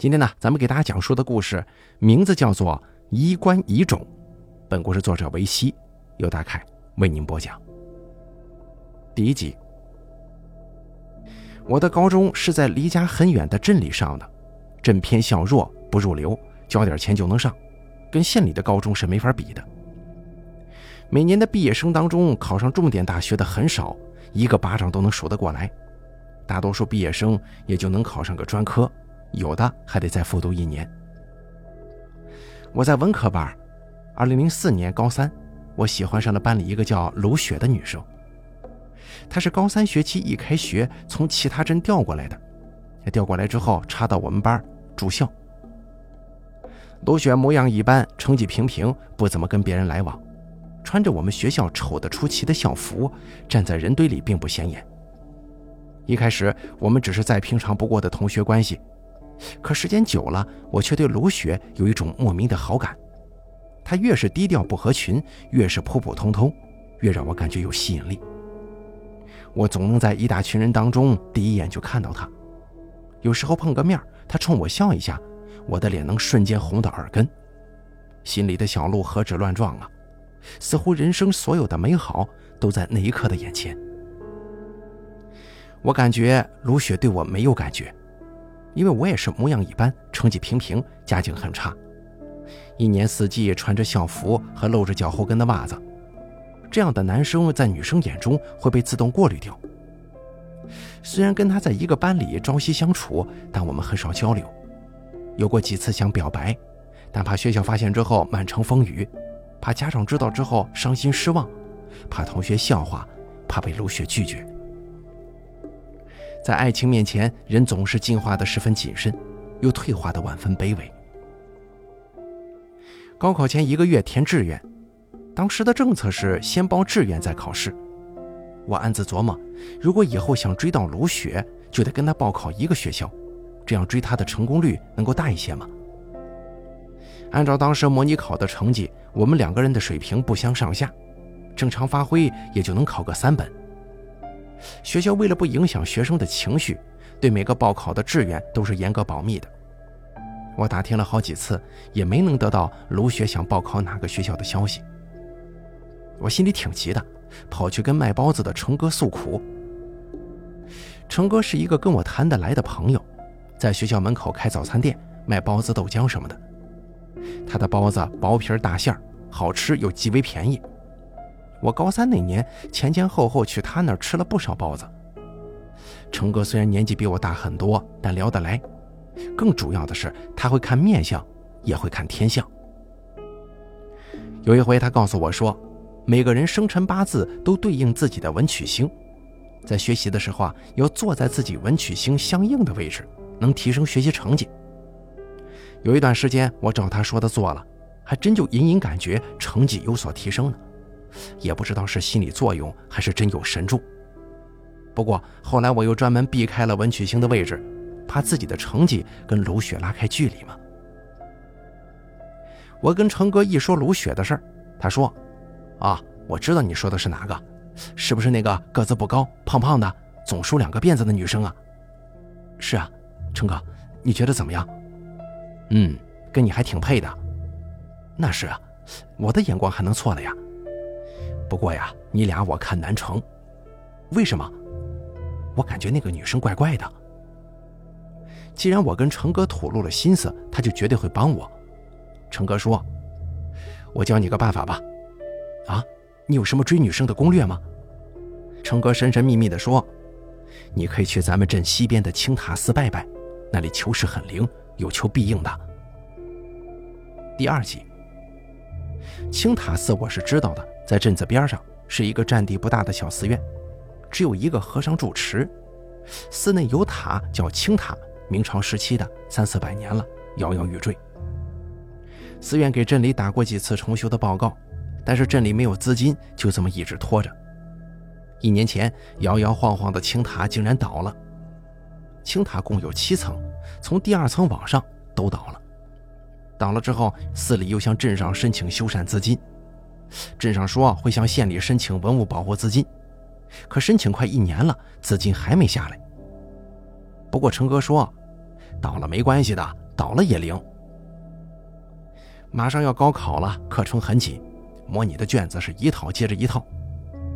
今天呢，咱们给大家讲述的故事名字叫做《衣冠遗种》。本故事作者维西，由大凯为您播讲。第一集，我的高中是在离家很远的镇里上的，镇偏校弱，不入流，交点钱就能上，跟县里的高中是没法比的。每年的毕业生当中，考上重点大学的很少，一个巴掌都能数得过来。大多数毕业生也就能考上个专科，有的还得再复读一年。我在文科班，二零零四年高三，我喜欢上了班里一个叫卢雪的女生。她是高三学期一开学从其他镇调过来的，调过来之后插到我们班住校。卢雪模样一般，成绩平平，不怎么跟别人来往，穿着我们学校丑得出奇的校服，站在人堆里并不显眼。一开始我们只是再平常不过的同学关系，可时间久了，我却对卢雪有一种莫名的好感。她越是低调不合群，越是普普通通，越让我感觉有吸引力。我总能在一大群人当中第一眼就看到她。有时候碰个面，她冲我笑一下，我的脸能瞬间红到耳根，心里的小鹿何止乱撞啊！似乎人生所有的美好都在那一刻的眼前。我感觉卢雪对我没有感觉，因为我也是模样一般，成绩平平，家境很差，一年四季穿着校服和露着脚后跟的袜子，这样的男生在女生眼中会被自动过滤掉。虽然跟他在一个班里朝夕相处，但我们很少交流。有过几次想表白，但怕学校发现之后满城风雨，怕家长知道之后伤心失望，怕同学笑话，怕被卢雪拒绝。在爱情面前，人总是进化的十分谨慎，又退化的万分卑微。高考前一个月填志愿，当时的政策是先报志愿再考试。我暗自琢磨，如果以后想追到卢雪，就得跟她报考一个学校，这样追她的成功率能够大一些吗？按照当时模拟考的成绩，我们两个人的水平不相上下，正常发挥也就能考个三本。学校为了不影响学生的情绪，对每个报考的志愿都是严格保密的。我打听了好几次，也没能得到卢雪想报考哪个学校的消息。我心里挺急的，跑去跟卖包子的程哥诉苦。程哥是一个跟我谈得来的朋友，在学校门口开早餐店，卖包子、豆浆什么的。他的包子薄皮大馅儿，好吃又极为便宜。我高三那年前前后后去他那儿吃了不少包子。成哥虽然年纪比我大很多，但聊得来。更主要的是，他会看面相，也会看天象。有一回，他告诉我说，每个人生辰八字都对应自己的文曲星，在学习的时候啊，要坐在自己文曲星相应的位置，能提升学习成绩。有一段时间，我照他说的做了，还真就隐隐感觉成绩有所提升呢。也不知道是心理作用还是真有神助。不过后来我又专门避开了文曲星的位置，怕自己的成绩跟卢雪拉开距离嘛。我跟成哥一说卢雪的事儿，他说：“啊，我知道你说的是哪个，是不是那个个子不高、胖胖的，总梳两个辫子的女生啊？”“是啊，成哥，你觉得怎么样？”“嗯，跟你还挺配的。”“那是啊，我的眼光还能错了呀？”不过呀，你俩我看难成，为什么？我感觉那个女生怪怪的。既然我跟成哥吐露了心思，他就绝对会帮我。成哥说：“我教你个办法吧。”啊，你有什么追女生的攻略吗？成哥神神秘秘地说：“你可以去咱们镇西边的青塔寺拜拜，那里求事很灵，有求必应的。”第二集，青塔寺我是知道的。在镇子边上是一个占地不大的小寺院，只有一个和尚住持。寺内有塔，叫青塔，明朝时期的，三四百年了，摇摇欲坠。寺院给镇里打过几次重修的报告，但是镇里没有资金，就这么一直拖着。一年前，摇摇晃晃的青塔竟然倒了。青塔共有七层，从第二层往上都倒了。倒了之后，寺里又向镇上申请修缮资金。镇上说会向县里申请文物保护资金，可申请快一年了，资金还没下来。不过成哥说，倒了没关系的，倒了也灵。马上要高考了，课程很紧，模拟的卷子是一套接着一套，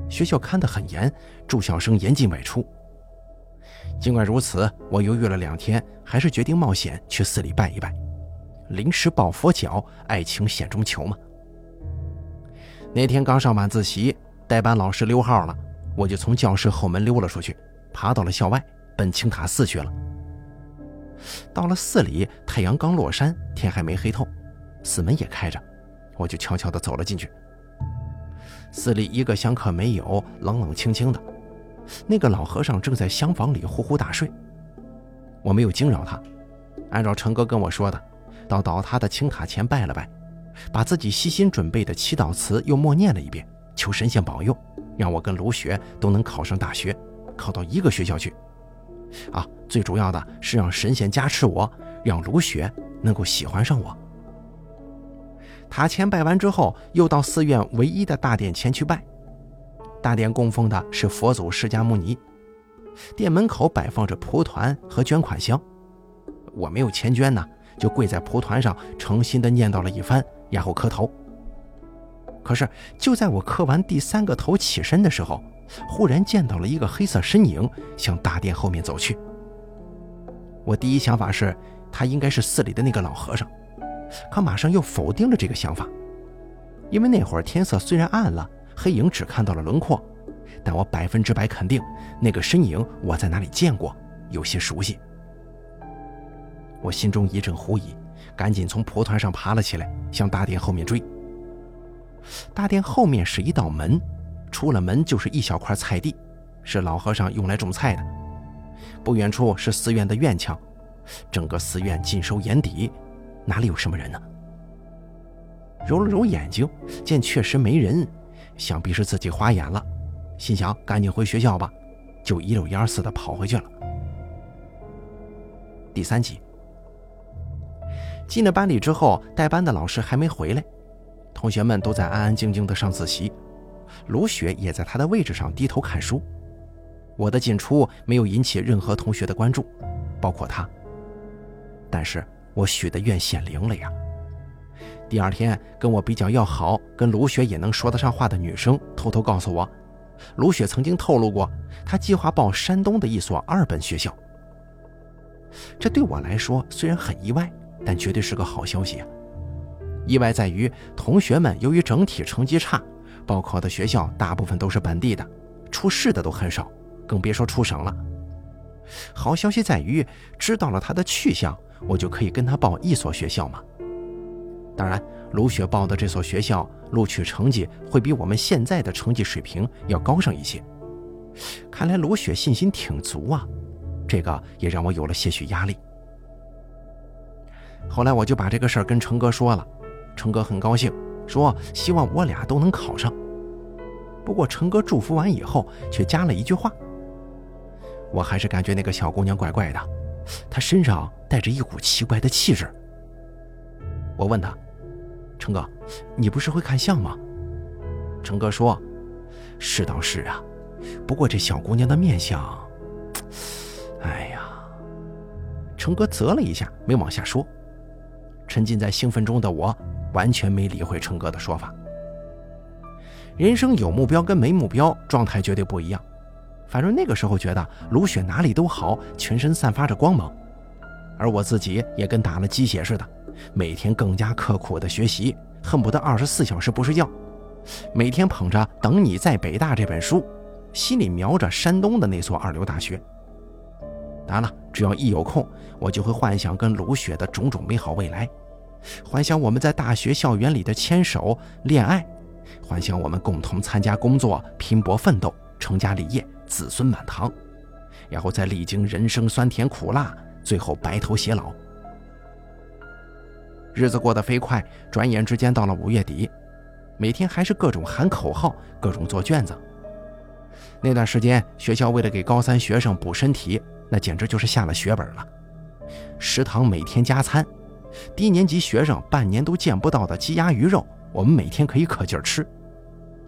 学校看得很严，住校生严禁外出。尽管如此，我犹豫了两天，还是决定冒险去寺里拜一拜。临时抱佛脚，爱情险中求嘛。那天刚上晚自习，代班老师溜号了，我就从教室后门溜了出去，爬到了校外，奔青塔寺去了。到了寺里，太阳刚落山，天还没黑透，寺门也开着，我就悄悄地走了进去。寺里一个香客没有，冷冷清清的。那个老和尚正在厢房里呼呼大睡，我没有惊扰他。按照成哥跟我说的，到倒塌的青塔前拜了拜，把自己悉心准备的祈祷词又默念了一遍，求神仙保佑，让我跟卢雪都能考上大学，考到一个学校去。啊，最主要的是让神仙加持我，让卢雪能够喜欢上我。塔前拜完之后，又到寺院唯一的大殿前去拜。大殿供奉的是佛祖释迦牟尼，殿门口摆放着蒲团和捐款箱。我没有钱捐呢，就跪在蒲团上，诚心的念叨了一番，然后磕头。可是就在我磕完第三个头起身的时候，忽然见到了一个黑色身影向大殿后面走去。我第一想法是，他应该是寺里的那个老和尚，可马上又否定了这个想法，因为那会儿天色虽然暗了。黑影只看到了轮廓，但我百分之百肯定那个身影我在哪里见过，有些熟悉。我心中一阵狐疑，赶紧从蒲团上爬了起来，向大殿后面追。大殿后面是一道门，出了门就是一小块菜地，是老和尚用来种菜的。不远处是寺院的院墙，整个寺院尽收眼底，哪里有什么人呢？揉了揉眼睛，见确实没人。想必是自己花眼了，心想赶紧回学校吧，就一溜烟似的跑回去了。第三集，进了班里之后，带班的老师还没回来，同学们都在安安静静的上自习，卢雪也在她的位置上低头看书。我的进出没有引起任何同学的关注，包括他。但是我许的愿显灵了呀。第二天，跟我比较要好、跟卢雪也能说得上话的女生偷偷告诉我，卢雪曾经透露过，她计划报山东的一所二本学校。这对我来说虽然很意外，但绝对是个好消息啊！意外在于，同学们由于整体成绩差，报考的学校大部分都是本地的，出市的都很少，更别说出省了。好消息在于，知道了他的去向，我就可以跟他报一所学校嘛。当然，卢雪报的这所学校录取成绩会比我们现在的成绩水平要高上一些。看来卢雪信心挺足啊，这个也让我有了些许压力。后来我就把这个事儿跟成哥说了，成哥很高兴，说希望我俩都能考上。不过成哥祝福完以后，却加了一句话：我还是感觉那个小姑娘怪怪的，她身上带着一股奇怪的气质。我问他。成哥，你不是会看相吗？成哥说：“是倒是啊，不过这小姑娘的面相……哎呀。”成哥啧了一下，没往下说。沉浸在兴奋中的我，完全没理会成哥的说法。人生有目标跟没目标，状态绝对不一样。反正那个时候觉得卢雪哪里都好，全身散发着光芒，而我自己也跟打了鸡血似的。每天更加刻苦的学习，恨不得二十四小时不睡觉。每天捧着《等你在北大》这本书，心里瞄着山东的那所二流大学。当然了，只要一有空，我就会幻想跟卢雪的种种美好未来，幻想我们在大学校园里的牵手、恋爱，幻想我们共同参加工作、拼搏奋斗、成家立业、子孙满堂，然后再历经人生酸甜苦辣，最后白头偕老。日子过得飞快，转眼之间到了五月底，每天还是各种喊口号，各种做卷子。那段时间，学校为了给高三学生补身体，那简直就是下了血本了。食堂每天加餐，低年级学生半年都见不到的鸡鸭鱼肉，我们每天可以可劲儿吃。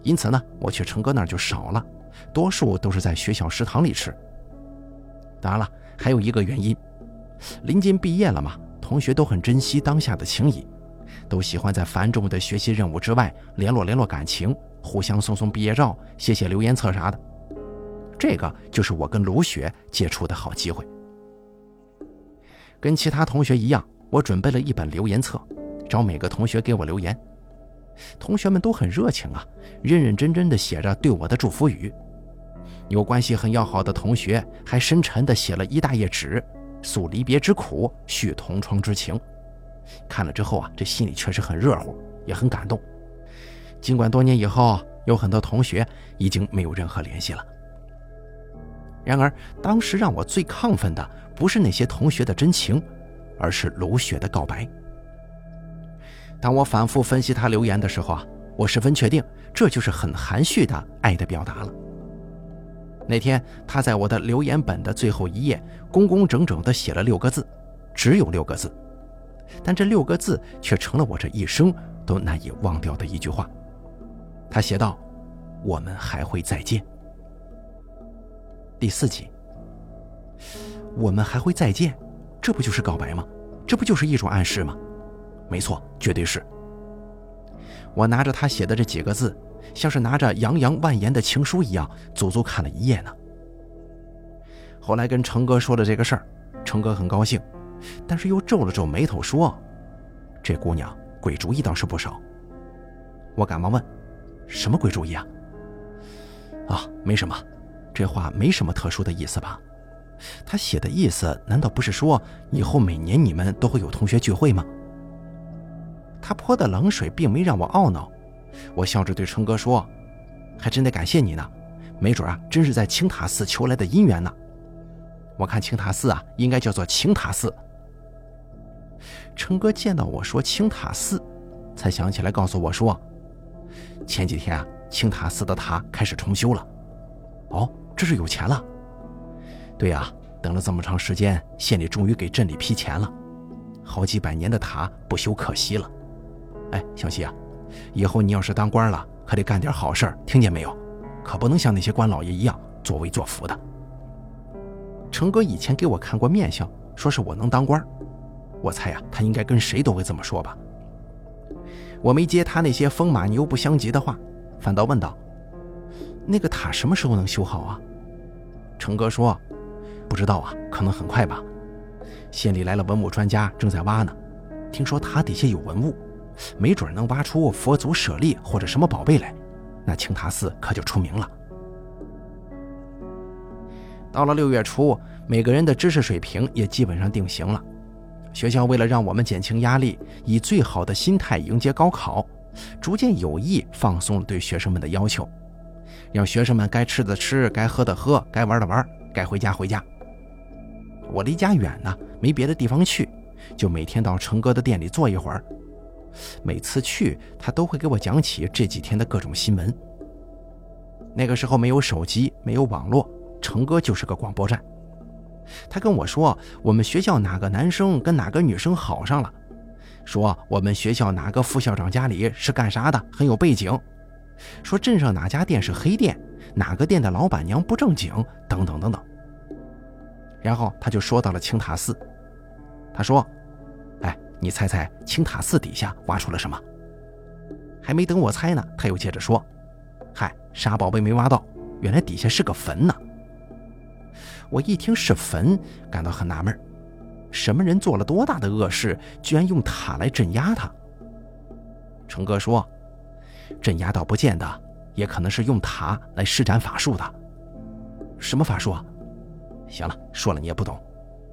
因此呢，我去成哥那儿就少了，多数都是在学校食堂里吃。当然了，还有一个原因，临近毕业了嘛。同学都很珍惜当下的情谊，都喜欢在繁重的学习任务之外联络联络感情，互相送送毕业照、写写留言册啥的。这个就是我跟卢雪接触的好机会。跟其他同学一样，我准备了一本留言册，找每个同学给我留言。同学们都很热情啊，认认真真的写着对我的祝福语。有关系很要好的同学还深沉地写了一大页纸，诉离别之苦，叙同窗之情。看了之后啊，这心里确实很热乎，也很感动。尽管多年以后，有很多同学已经没有任何联系了。然而，当时让我最亢奋的不是那些同学的真情，而是卢雪的告白。当我反复分析他留言的时候啊，我十分确定，这就是很含蓄的爱的表达了。那天，他在我的留言本的最后一页，工工整整地写了六个字，只有六个字，但这六个字却成了我这一生都难以忘掉的一句话。他写道：“我们还会再见。”第四集，我们还会再见，这不就是告白吗？这不就是一种暗示吗？没错，绝对是。我拿着他写的这几个字。像是拿着洋洋万言的情书一样，足足看了一夜呢。后来跟成哥说了这个事儿，成哥很高兴，但是又皱了皱眉头说：“这姑娘鬼主意倒是不少。”我赶忙问：“什么鬼主意啊？”啊，没什么，这话没什么特殊的意思吧？他写的意思难道不是说以后每年你们都会有同学聚会吗？他泼的冷水并没让我懊恼。我笑着对春哥说：“还真得感谢你呢，没准啊，真是在青塔寺求来的姻缘呢。我看青塔寺啊，应该叫做青塔寺。”春哥见到我说青塔寺，才想起来告诉我说：“前几天啊，青塔寺的塔开始重修了。哦，这是有钱了。对呀，等了这么长时间，县里终于给镇里批钱了，好几百年的塔不修可惜了。哎，小西啊。”以后你要是当官了，可得干点好事儿，听见没有？可不能像那些官老爷一样作威作福的。成哥以前给我看过面相，说是我能当官。我猜呀，他应该跟谁都会这么说吧。我没接他那些风马牛不相及的话，反倒问道：“那个塔什么时候能修好啊？”成哥说：“不知道啊，可能很快吧。县里来了文物专家，正在挖呢。听说塔底下有文物。”没准能挖出佛祖舍利或者什么宝贝来，那青塔寺可就出名了。到了六月初，每个人的知识水平也基本上定型了。学校为了让我们减轻压力，以最好的心态迎接高考，逐渐有意放松了对学生们的要求，让学生们该吃的吃，该喝的喝，该玩的玩，该回家回家。我离家远呢，没别的地方去，就每天到成哥的店里坐一会儿。每次去，他都会给我讲起这几天的各种新闻。那个时候没有手机，没有网络，成哥就是个广播站。他跟我说，我们学校哪个男生跟哪个女生好上了，说我们学校哪个副校长家里是干啥的，很有背景，说镇上哪家店是黑店，哪个店的老板娘不正经，等等等等。然后他就说到了青塔寺，他说。哎你猜猜青塔寺底下挖出了什么？还没等我猜呢，他又接着说：“嗨，啥宝贝没挖到？原来底下是个坟呢。”我一听是坟，感到很纳闷什么人做了多大的恶事，居然用塔来镇压他？成哥说：“镇压倒不见的，也可能是用塔来施展法术的。什么法术？啊？行了，说了你也不懂。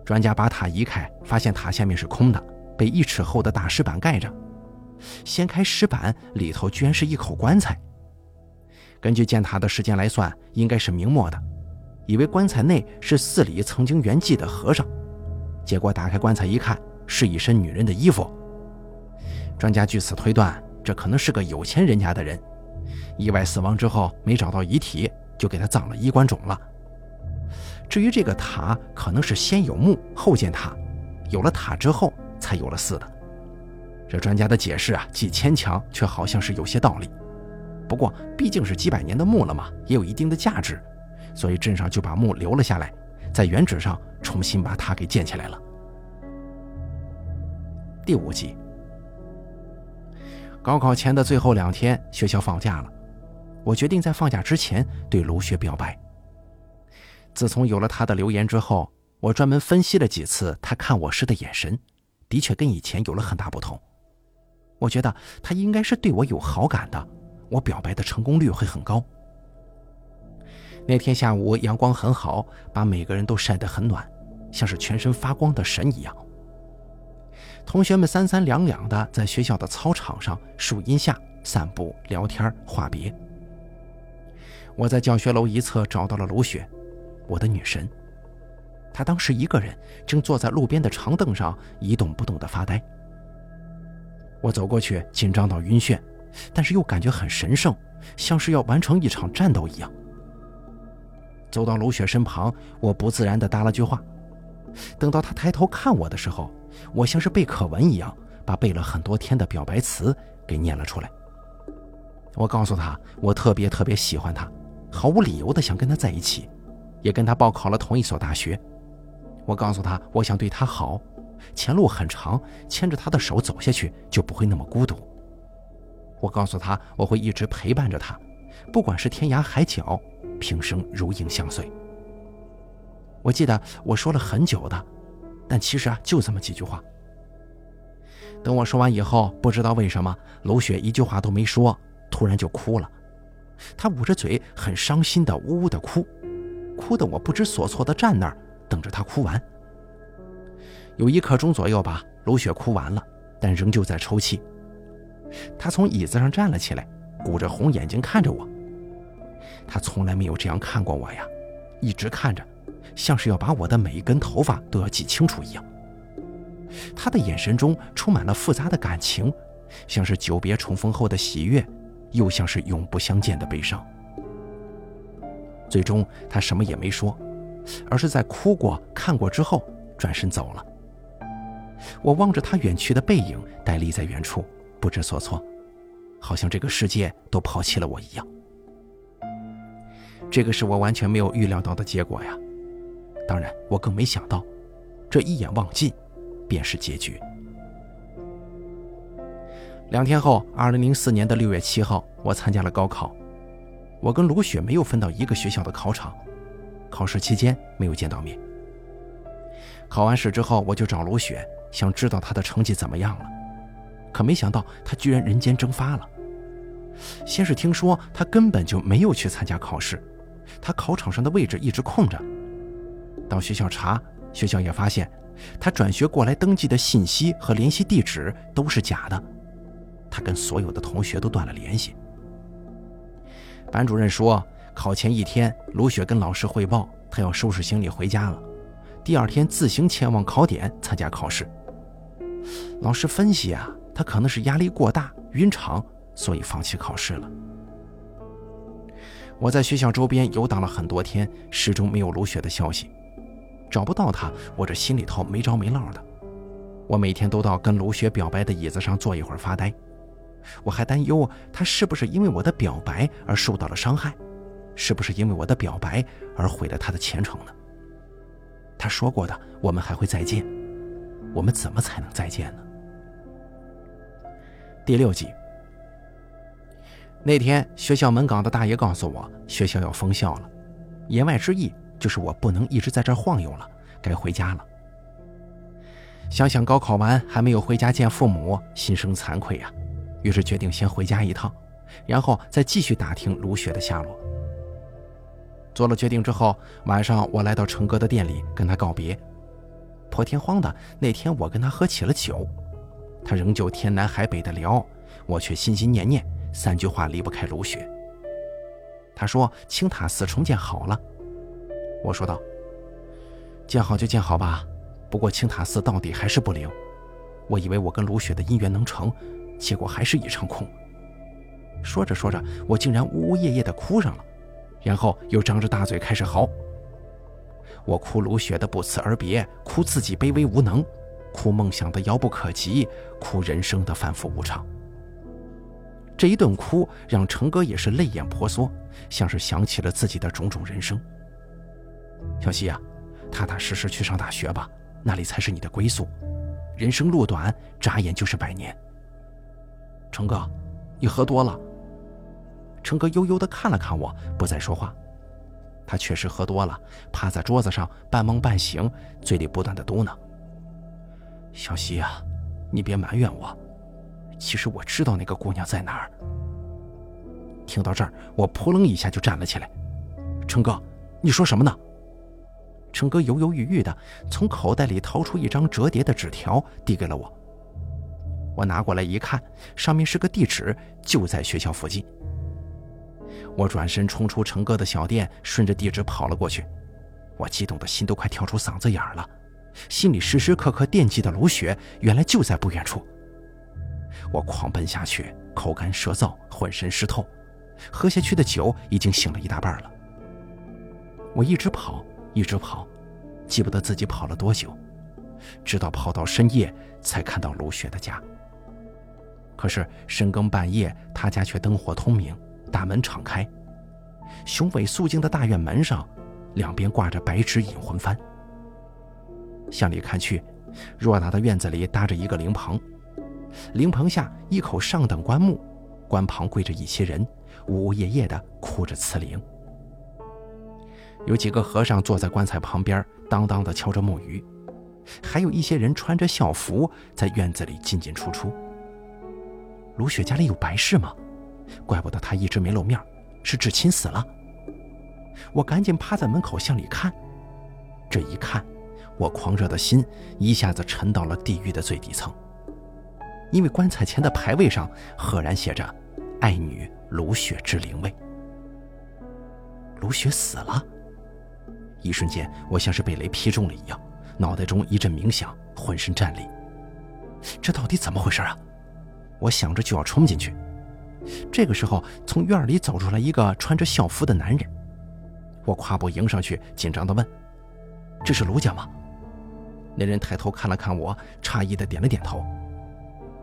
专家把塔移开，发现塔下面是空的。”被一尺厚的大石板盖着，掀开石板，里头居然是一口棺材。根据建塔的时间来算，应该是明末的。以为棺材内是寺里曾经圆寂的和尚，结果打开棺材一看，是一身女人的衣服。专家据此推断，这可能是个有钱人家的人，意外死亡之后没找到遗体，就给他葬了衣冠冢了。至于这个塔，可能是先有墓后建塔，有了塔之后。才有了寺的，这专家的解释啊，既牵强，却好像是有些道理。不过毕竟是几百年的墓了嘛，也有一定的价值，所以镇上就把墓留了下来，在原址上重新把塔给建起来了。第五集。高考前的最后两天，学校放假了，我决定在放假之前对卢雪表白。自从有了他的留言之后，我专门分析了几次他看我时的眼神，的确跟以前有了很大不同。我觉得他应该是对我有好感的，我表白的成功率会很高。那天下午阳光很好，把每个人都晒得很暖，像是全身发光的神一样。同学们三三两两的在学校的操场上、树荫下散步、聊天、话别。我在教学楼一侧找到了卢雪，我的女神。她当时一个人正坐在路边的长凳上一动不动地发呆。我走过去，紧张到晕眩，但是又感觉很神圣，像是要完成一场战斗一样。走到卢雪身旁，我不自然地搭了句话。等到他抬头看我的时候，我像是背课文一样，把背了很多天的表白词给念了出来。我告诉他，我特别特别喜欢他，毫无理由的想跟他在一起，也跟他报考了同一所大学。我告诉他，我想对他好。前路很长，牵着他的手走下去就不会那么孤独。我告诉他，我会一直陪伴着他，不管是天涯海角，平生如影相随。我记得我说了很久的，但其实啊，就这么几句话。等我说完以后，不知道为什么，卢雪一句话都没说，突然就哭了。她捂着嘴，很伤心的呜呜的哭，哭得我不知所措的站那儿等着她哭完。有一刻钟左右吧，卢雪哭完了，但仍旧在抽泣。她从椅子上站了起来，鼓着红眼睛看着我。她从来没有这样看过我呀，一直看着，像是要把我的每一根头发都要记清楚一样。他的眼神中充满了复杂的感情，像是久别重逢后的喜悦，又像是永不相见的悲伤。最终，他什么也没说，而是在哭过、看过之后，转身走了。我望着他远去的背影，呆立在原处，不知所措，好像这个世界都抛弃了我一样。这个是我完全没有预料到的结果呀！当然，我更没想到，这一眼望尽，便是结局。两天后，二零零四年的六月七号，我参加了高考。我跟卢雪没有分到一个学校的考场，考试期间没有见到面。考完试之后，我就找卢雪。想知道她的成绩怎么样了，可没想到她居然人间蒸发了。先是听说她根本就没有去参加考试，她考场上的位置一直空着。到学校查，学校也发现他转学过来登记的信息和联系地址都是假的，他跟所有的同学都断了联系。班主任说，考前一天，卢雪跟老师汇报，他要收拾行李回家了，第二天自行前往考点参加考试。老师分析啊，他可能是压力过大、晕场，所以放弃考试了。我在学校周边游荡了很多天，始终没有卢雪的消息，找不到她，我这心里头没着没落的。我每天都到跟卢雪表白的椅子上坐一会儿发呆，我还担忧她是不是因为我的表白而受到了伤害，是不是因为我的表白而毁了她的前程呢？她说过的，我们还会再见。我们怎么才能再见呢？第六集，那天学校门岗的大爷告诉我，学校要封校了，言外之意就是我不能一直在这晃悠了，该回家了。想想高考完还没有回家见父母，心生惭愧呀，于是决定先回家一趟，然后再继续打听卢雪的下落。做了决定之后，晚上我来到成哥的店里跟他告别。破天荒的那天，我跟他喝起了酒，他仍旧天南海北的聊，我却心心念念，三句话离不开卢雪。他说青塔寺重建好了，我说道：“建好就建好吧，不过青塔寺到底还是不灵。我以为我跟卢雪的姻缘能成，结果还是一场空。”说着说着，我竟然呜呜咽咽的哭上了，然后又张着大嘴开始嚎。我哭卢雪的不辞而别，哭自己卑微无能，哭梦想的遥不可及，哭人生的反复无常。这一顿哭让成哥也是泪眼婆娑，像是想起了自己的种种人生。小希啊，踏踏实实去上大学吧，那里才是你的归宿。人生路短，眨眼就是百年。成哥，你喝多了。成哥悠悠地看了看我，不再说话。他确实喝多了，趴在桌子上半梦半醒，嘴里不断的嘟囔：“小溪啊，你别埋怨我，其实我知道那个姑娘在哪儿。”听到这儿，我扑棱一下就站了起来。成哥，你说什么呢？成哥犹犹豫豫的从口袋里掏出一张折叠的纸条，递给了我。我拿过来一看，上面是个地址，就在学校附近。我转身冲出成哥的小店，顺着地址跑了过去。我激动的心都快跳出嗓子眼了，心里时时刻刻惦记的卢雪，原来就在不远处。我狂奔下去，口干舌燥，浑身湿透，喝下去的酒已经醒了一大半了。我一直跑，一直跑，记不得自己跑了多久，直到跑到深夜，才看到卢雪的家。可是深更半夜，他家却灯火通明。大门敞开，雄伟肃静的大院门上，两边挂着白纸引魂幡。向里看去，偌大的院子里搭着一个灵棚，灵棚下一口上等棺木，棺旁跪着一些人，呜呜咽咽地哭着辞灵。有几个和尚坐在棺材旁边，当当的敲着木鱼，还有一些人穿着校服在院子里进进出出。卢雪家里有白事吗？怪不得他一直没露面，是至亲死了。我赶紧趴在门口向里看，这一看，我狂热的心一下子沉到了地狱的最底层。因为棺材前的牌位上赫然写着“爱女卢雪之灵位”。卢雪死了，一瞬间，我像是被雷劈中了一样，脑袋中一阵鸣响，浑身战栗。这到底怎么回事啊？我想着就要冲进去。这个时候，从院里走出来一个穿着校服的男人，我跨步迎上去，紧张地问：“这是卢家吗？”那人抬头看了看我，诧异地点了点头：“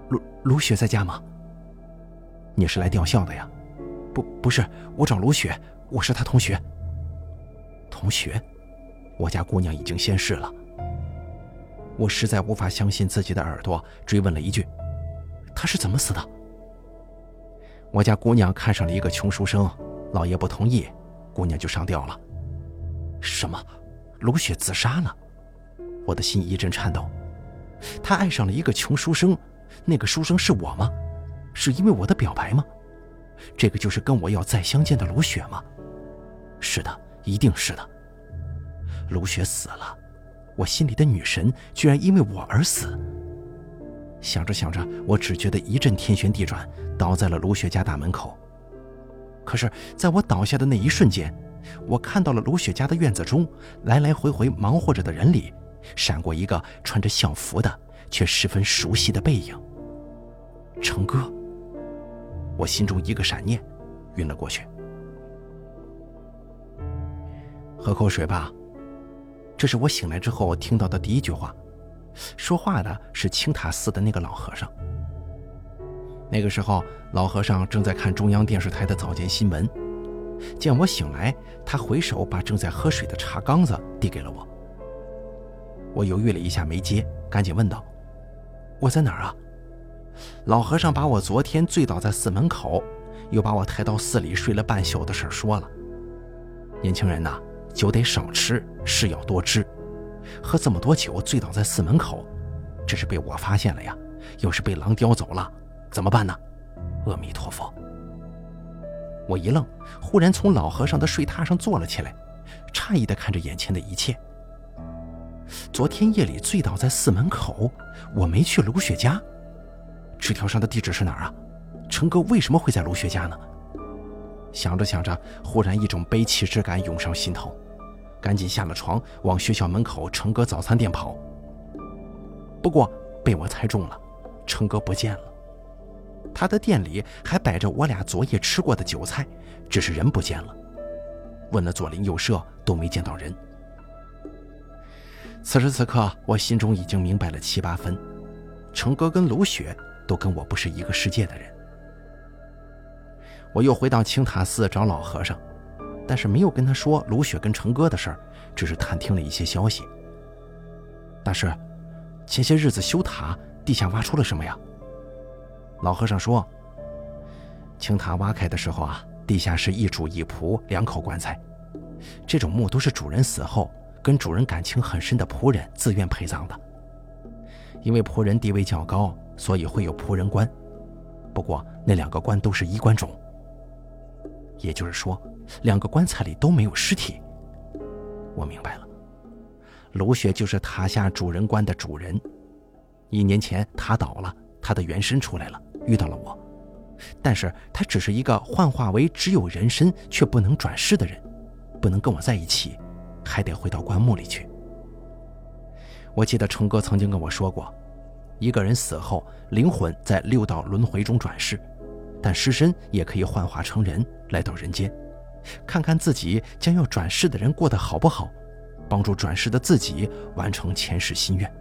卢卢雪在家吗？你是来吊孝的呀？”“不，不是，我找卢雪，我是她同学。”“同学？我家姑娘已经仙逝了。”我实在无法相信自己的耳朵，追问了一句：“她是怎么死的？”我家姑娘看上了一个穷书生，老爷不同意，姑娘就上吊了。什么？卢雪自杀了？我的心一阵颤抖。她爱上了一个穷书生，那个书生是我吗？是因为我的表白吗？这个就是跟我要再相见的卢雪吗？是的，一定是的。卢雪死了，我心里的女神居然因为我而死。想着想着，我只觉得一阵天旋地转，倒在了卢雪家大门口。可是，在我倒下的那一瞬间，我看到了卢雪家的院子中来来回回忙活着的人里，闪过一个穿着校服的却十分熟悉的背影。成哥，我心中一个闪念，晕了过去。喝口水吧，这是我醒来之后听到的第一句话。说话的是青塔寺的那个老和尚。那个时候，老和尚正在看中央电视台的早间新闻，见我醒来，他回手把正在喝水的茶缸子递给了我。我犹豫了一下没接，赶紧问道：“我在哪儿啊？”老和尚把我昨天醉倒在寺门口，又把我抬到寺里睡了半宿的事说了。年轻人呐，酒得少吃，事要多知。喝这么多酒，醉倒在寺门口，这是被我发现了呀！要是被狼叼走了，怎么办呢？阿弥陀佛！我一愣，忽然从老和尚的睡榻上坐了起来，诧异地看着眼前的一切。昨天夜里醉倒在寺门口，我没去卢雪家，纸条上的地址是哪儿啊？成哥为什么会在卢雪家呢？想着想着，忽然一种悲戚之感涌上心头。赶紧下了床，往学校门口成哥早餐店跑。不过被我猜中了，成哥不见了。他的店里还摆着我俩昨夜吃过的酒菜，只是人不见了。问了左邻右舍，都没见到人。此时此刻，我心中已经明白了七八分：成哥跟卢雪都跟我不是一个世界的人。我又回到青塔寺找老和尚。但是没有跟他说卢雪跟成哥的事儿，只是探听了一些消息。大师，前些日子修塔，地下挖出了什么呀？老和尚说：“青塔挖开的时候啊，地下是一主一仆两口棺材，这种墓都是主人死后跟主人感情很深的仆人自愿陪葬的。因为仆人地位较高，所以会有仆人棺。不过那两个棺都是衣冠冢，也就是说，两个棺材里都没有尸体。我明白了，卢雪就是塔下主人棺的主人。一年前塔倒了，他的原身出来了。”遇到了我，但是他只是一个幻化为只有人身却不能转世的人，不能跟我在一起，还得回到棺木里去。我记得成哥曾经跟我说过，一个人死后灵魂在六道轮回中转世，但尸身也可以幻化成人来到人间，看看自己将要转世的人过得好不好，帮助转世的自己完成前世心愿。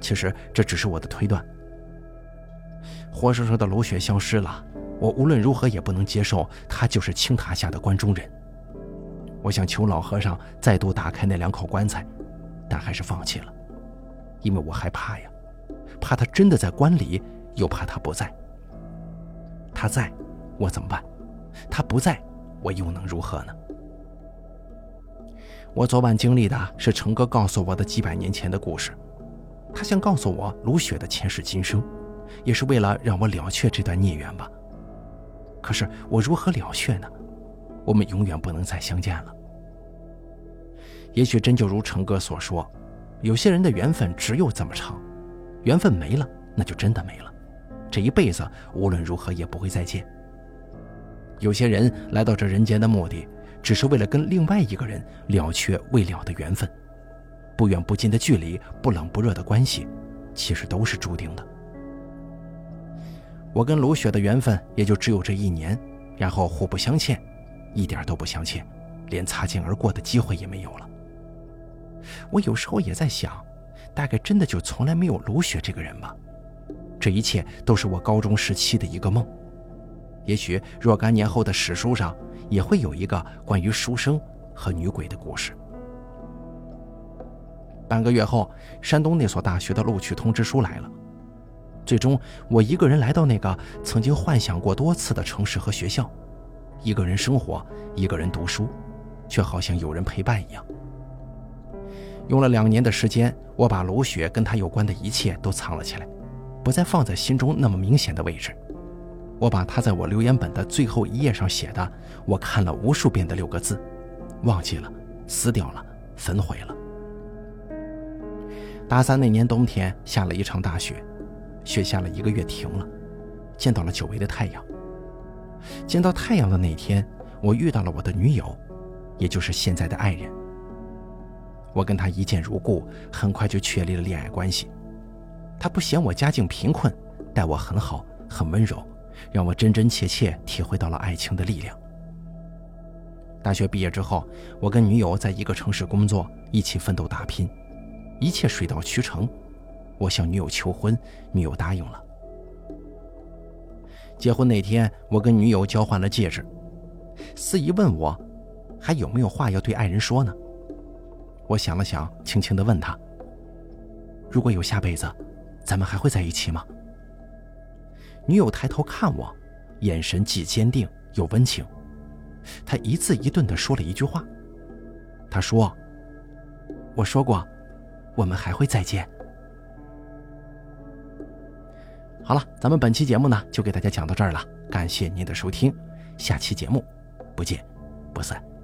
其实这只是我的推断。活生生的卢雪消失了，我无论如何也不能接受她就是青塔下的关中人。我想求老和尚再度打开那两口棺材，但还是放弃了，因为我害怕呀，怕他真的在棺里，又怕他不在。他在，我怎么办？他不在，我又能如何呢？我昨晚经历的是成哥告诉我的几百年前的故事，他想告诉我卢雪的前世今生。也是为了让我了却这段孽缘吧。可是我如何了却呢？我们永远不能再相见了。也许真就如成哥所说，有些人的缘分只有这么长，缘分没了，那就真的没了，这一辈子无论如何也不会再见。有些人来到这人间的目的，只是为了跟另外一个人了却未了的缘分，不远不近的距离，不冷不热的关系，其实都是注定的。我跟卢雪的缘分也就只有这一年，然后互不相欠，一点都不相欠，连擦肩而过的机会也没有了。我有时候也在想，大概真的就从来没有卢雪这个人吧？这一切都是我高中时期的一个梦。也许若干年后的史书上也会有一个关于书生和女鬼的故事。半个月后，山东那所大学的录取通知书来了。最终，我一个人来到那个曾经幻想过多次的城市和学校，一个人生活，一个人读书，却好像有人陪伴一样。用了两年的时间，我把卢雪跟他有关的一切都藏了起来，不再放在心中那么明显的位置。我把他在我留言本的最后一页上写的，我看了无数遍的六个字，忘记了，撕掉了，焚毁了。大三那年冬天，下了一场大雪。雪下了一个月，停了，见到了久违的太阳。见到太阳的那天，我遇到了我的女友，也就是现在的爱人。我跟她一见如故，很快就确立了恋爱关系。她不嫌我家境贫困，待我很好，很温柔，让我真真切切体会到了爱情的力量。大学毕业之后，我跟女友在一个城市工作，一起奋斗打拼，一切水到渠成。我向女友求婚，女友答应了。结婚那天，我跟女友交换了戒指。司仪问我，还有没有话要对爱人说呢？我想了想，轻轻地问他：“如果有下辈子，咱们还会在一起吗？”女友抬头看我，眼神既坚定又温情。她一字一顿地说了一句话：“她说，我说过，我们还会再见。”好了，咱们本期节目呢，就给大家讲到这儿了。感谢您的收听，下期节目不见不散。